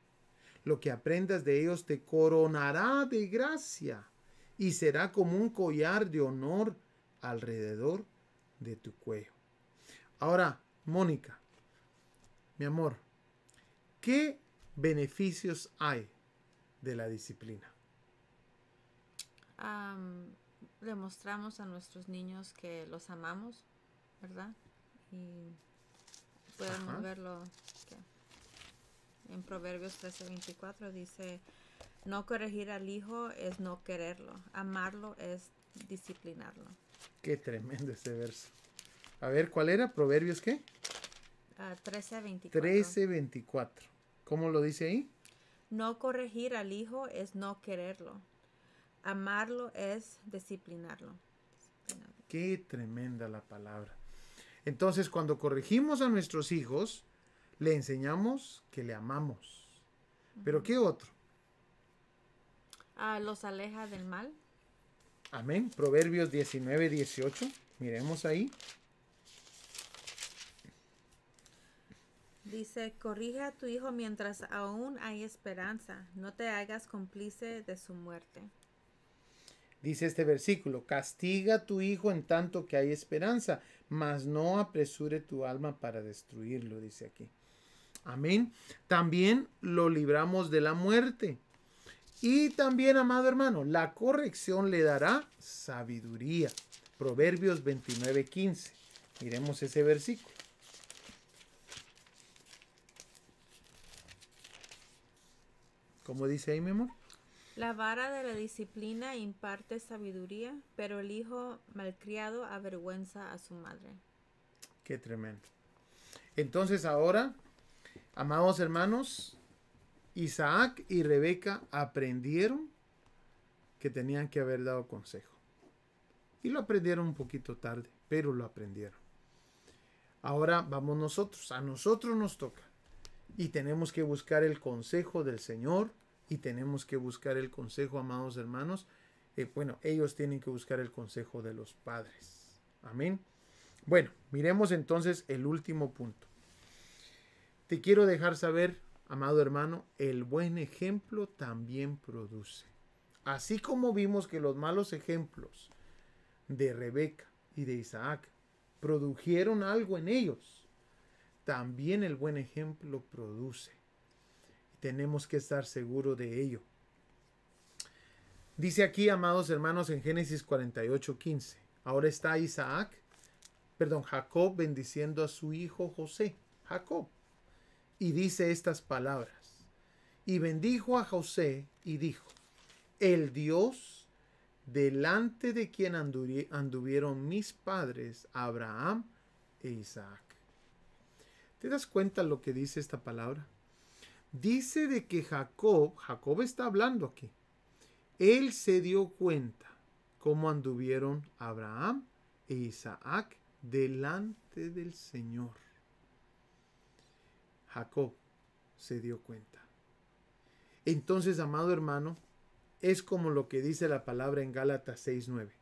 Lo que aprendas de ellos te coronará de gracia y será como un collar de honor alrededor de tu cuello. Ahora, Mónica, mi amor, ¿qué beneficios hay de la disciplina? demostramos a nuestros niños que los amamos, ¿verdad? Y podemos verlo en Proverbios 13:24 dice, no corregir al hijo es no quererlo, amarlo es disciplinarlo. Qué tremendo ese verso. A ver, ¿cuál era? Proverbios qué? Uh, 13:24. 13:24. ¿Cómo lo dice ahí? No corregir al hijo es no quererlo. Amarlo es disciplinarlo. Qué tremenda la palabra. Entonces, cuando corregimos a nuestros hijos, le enseñamos que le amamos. ¿Pero qué otro? Ah, los aleja del mal. Amén. Proverbios 19, 18. Miremos ahí. Dice, corrige a tu hijo mientras aún hay esperanza, no te hagas cómplice de su muerte. Dice este versículo, castiga a tu hijo en tanto que hay esperanza, mas no apresure tu alma para destruirlo, dice aquí. Amén. También lo libramos de la muerte. Y también, amado hermano, la corrección le dará sabiduría. Proverbios 29, 15. Miremos ese versículo. ¿Cómo dice ahí, mi amor? La vara de la disciplina imparte sabiduría, pero el hijo malcriado avergüenza a su madre. Qué tremendo. Entonces ahora, amados hermanos, Isaac y Rebeca aprendieron que tenían que haber dado consejo. Y lo aprendieron un poquito tarde, pero lo aprendieron. Ahora vamos nosotros, a nosotros nos toca. Y tenemos que buscar el consejo del Señor y tenemos que buscar el consejo, amados hermanos. Eh, bueno, ellos tienen que buscar el consejo de los padres. Amén. Bueno, miremos entonces el último punto. Te quiero dejar saber, amado hermano, el buen ejemplo también produce. Así como vimos que los malos ejemplos de Rebeca y de Isaac produjeron algo en ellos, también el buen ejemplo produce. Tenemos que estar seguros de ello. Dice aquí, amados hermanos, en Génesis 48, 15. Ahora está Isaac, perdón, Jacob bendiciendo a su hijo José, Jacob. Y dice estas palabras. Y bendijo a José y dijo, el Dios delante de quien anduvieron mis padres, Abraham e Isaac. ¿Te das cuenta lo que dice esta palabra? Dice de que Jacob, Jacob está hablando aquí, él se dio cuenta cómo anduvieron Abraham e Isaac delante del Señor. Jacob se dio cuenta. Entonces, amado hermano, es como lo que dice la palabra en Gálatas 6:9.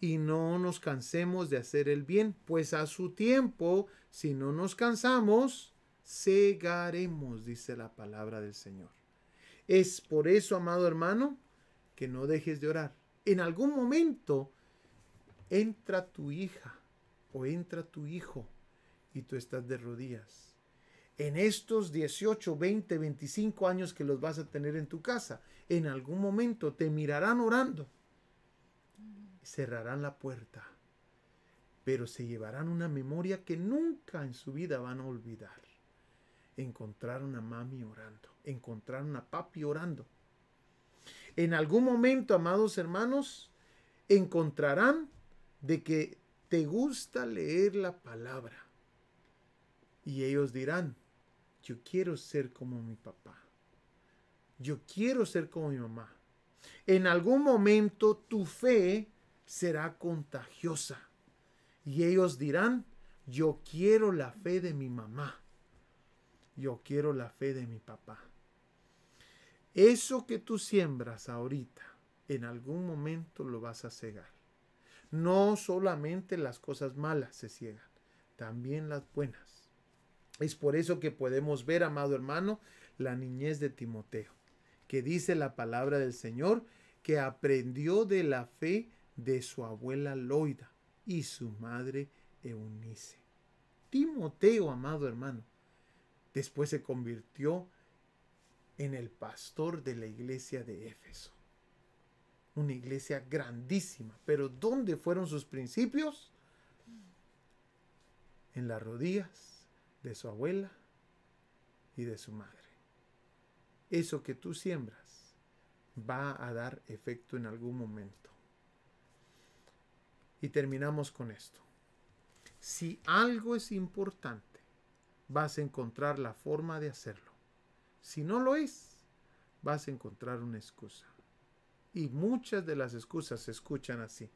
Y no nos cansemos de hacer el bien, pues a su tiempo, si no nos cansamos, cegaremos, dice la palabra del Señor. Es por eso, amado hermano, que no dejes de orar. En algún momento entra tu hija o entra tu hijo y tú estás de rodillas en estos 18, 20, 25 años que los vas a tener en tu casa, en algún momento te mirarán orando. Cerrarán la puerta, pero se llevarán una memoria que nunca en su vida van a olvidar. Encontraron a mami orando, encontraron a papi orando. En algún momento, amados hermanos, encontrarán de que te gusta leer la palabra. Y ellos dirán, yo quiero ser como mi papá. Yo quiero ser como mi mamá. En algún momento tu fe será contagiosa. Y ellos dirán, yo quiero la fe de mi mamá. Yo quiero la fe de mi papá. Eso que tú siembras ahorita, en algún momento lo vas a cegar. No solamente las cosas malas se ciegan, también las buenas. Es por eso que podemos ver, amado hermano, la niñez de Timoteo, que dice la palabra del Señor, que aprendió de la fe de su abuela Loida y su madre Eunice. Timoteo, amado hermano, después se convirtió en el pastor de la iglesia de Éfeso. Una iglesia grandísima, pero ¿dónde fueron sus principios? En las rodillas de su abuela y de su madre. Eso que tú siembras va a dar efecto en algún momento. Y terminamos con esto. Si algo es importante, vas a encontrar la forma de hacerlo. Si no lo es, vas a encontrar una excusa. Y muchas de las excusas se escuchan así.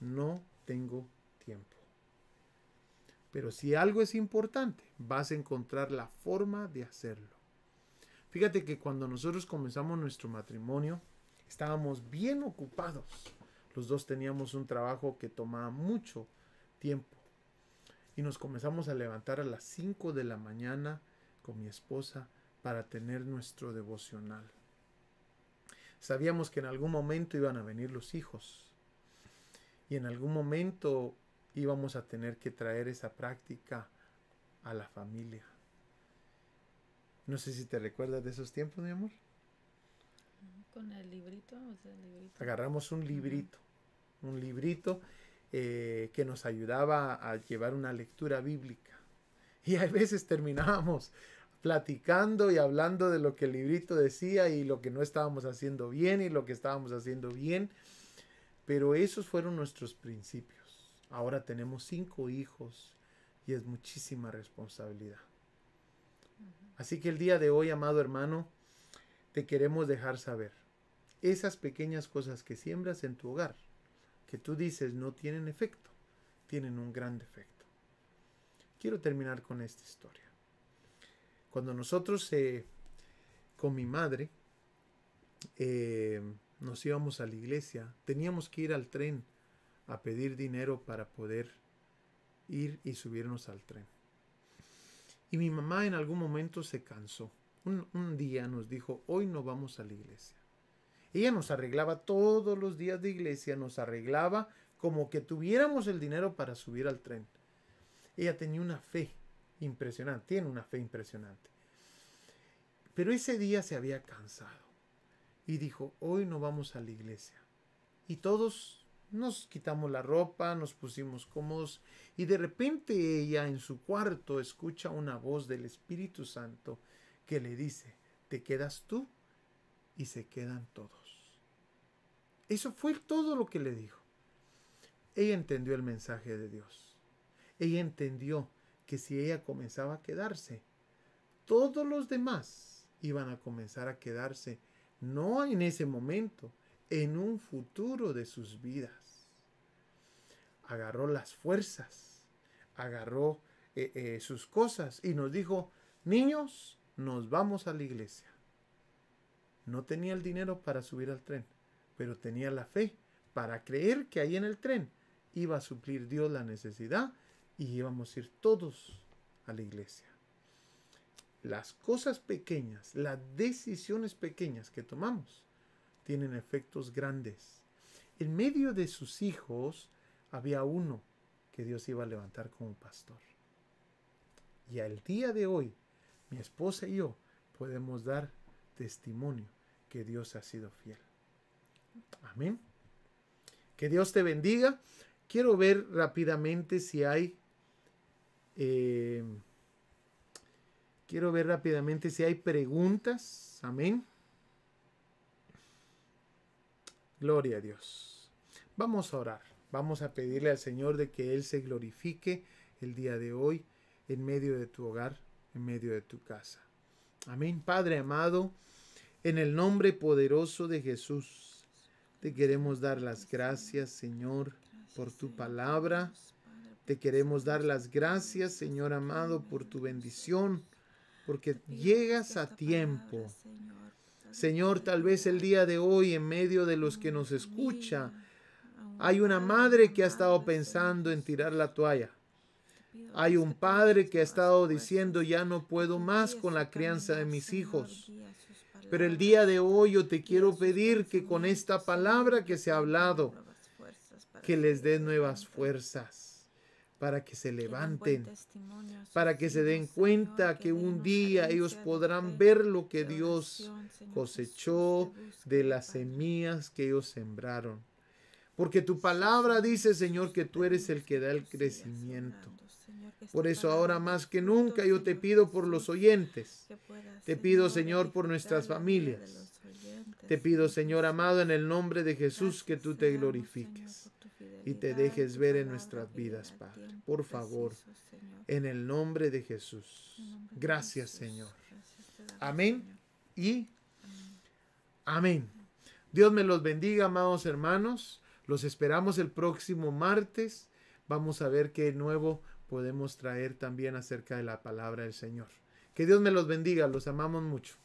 No tengo tiempo. Pero si algo es importante, vas a encontrar la forma de hacerlo. Fíjate que cuando nosotros comenzamos nuestro matrimonio, estábamos bien ocupados. Los dos teníamos un trabajo que tomaba mucho tiempo. Y nos comenzamos a levantar a las 5 de la mañana con mi esposa para tener nuestro devocional. Sabíamos que en algún momento iban a venir los hijos. Y en algún momento íbamos a tener que traer esa práctica a la familia. No sé si te recuerdas de esos tiempos, mi amor. Con el librito. Agarramos un librito, un librito eh, que nos ayudaba a llevar una lectura bíblica. Y a veces terminábamos platicando y hablando de lo que el librito decía y lo que no estábamos haciendo bien y lo que estábamos haciendo bien. Pero esos fueron nuestros principios. Ahora tenemos cinco hijos y es muchísima responsabilidad. Así que el día de hoy, amado hermano, te queremos dejar saber esas pequeñas cosas que siembras en tu hogar, que tú dices no tienen efecto, tienen un gran efecto. Quiero terminar con esta historia. Cuando nosotros eh, con mi madre eh, nos íbamos a la iglesia, teníamos que ir al tren a pedir dinero para poder ir y subirnos al tren. Y mi mamá en algún momento se cansó. Un, día nos dijo, hoy no vamos a la iglesia. Ella nos arreglaba todos los días de iglesia, nos arreglaba como que tuviéramos el dinero para subir al tren. Ella tenía una fe impresionante, tiene una fe impresionante. Pero ese día se había cansado y dijo, hoy no vamos a la iglesia. Y todos nos quitamos la ropa, nos pusimos cómodos y de repente ella en su cuarto escucha una voz del Espíritu Santo que le dice, te quedas tú y se quedan todos. Eso fue todo lo que le dijo. Ella entendió el mensaje de Dios. Ella entendió que si ella comenzaba a quedarse, todos los demás iban a comenzar a quedarse, no en ese momento, en un futuro de sus vidas. Agarró las fuerzas, agarró eh, eh, sus cosas y nos dijo, niños, nos vamos a la iglesia. No tenía el dinero para subir al tren, pero tenía la fe para creer que ahí en el tren iba a suplir Dios la necesidad y íbamos a ir todos a la iglesia. Las cosas pequeñas, las decisiones pequeñas que tomamos, tienen efectos grandes. En medio de sus hijos había uno que Dios iba a levantar como pastor. Y al día de hoy, mi esposa y yo podemos dar testimonio que Dios ha sido fiel. Amén. Que Dios te bendiga. Quiero ver rápidamente si hay... Eh, quiero ver rápidamente si hay preguntas. Amén. Gloria a Dios. Vamos a orar. Vamos a pedirle al Señor de que Él se glorifique el día de hoy en medio de tu hogar, en medio de tu casa. Amén. Padre amado, en el nombre poderoso de Jesús, te queremos dar las gracias, Señor, por tu palabra. Te queremos dar las gracias, Señor amado, por tu bendición, porque llegas a tiempo Señor, tal vez el día de hoy, en medio de los que nos escucha, hay una madre que ha estado pensando en tirar la toalla. Hay un padre que ha estado diciendo, ya no puedo más con la crianza de mis hijos. Pero el día de hoy yo te quiero pedir que con esta palabra que se ha hablado, que les dé nuevas fuerzas para que se levanten, para que se den cuenta que un día ellos podrán ver lo que Dios cosechó de las semillas que ellos sembraron. Porque tu palabra dice, Señor, que tú eres el que da el crecimiento. Por eso ahora más que nunca yo te pido por los oyentes. Te pido, Señor, por nuestras familias. Te pido, Señor amado, en el nombre de Jesús, que tú te glorifiques y te dejes ver en nuestras vidas, Padre. Por favor, en el nombre de Jesús. Gracias, Señor. Amén y amén. Dios me los bendiga, amados hermanos. Los esperamos el próximo martes. Vamos a ver qué nuevo podemos traer también acerca de la palabra del Señor. Que Dios me los bendiga. Los amamos mucho.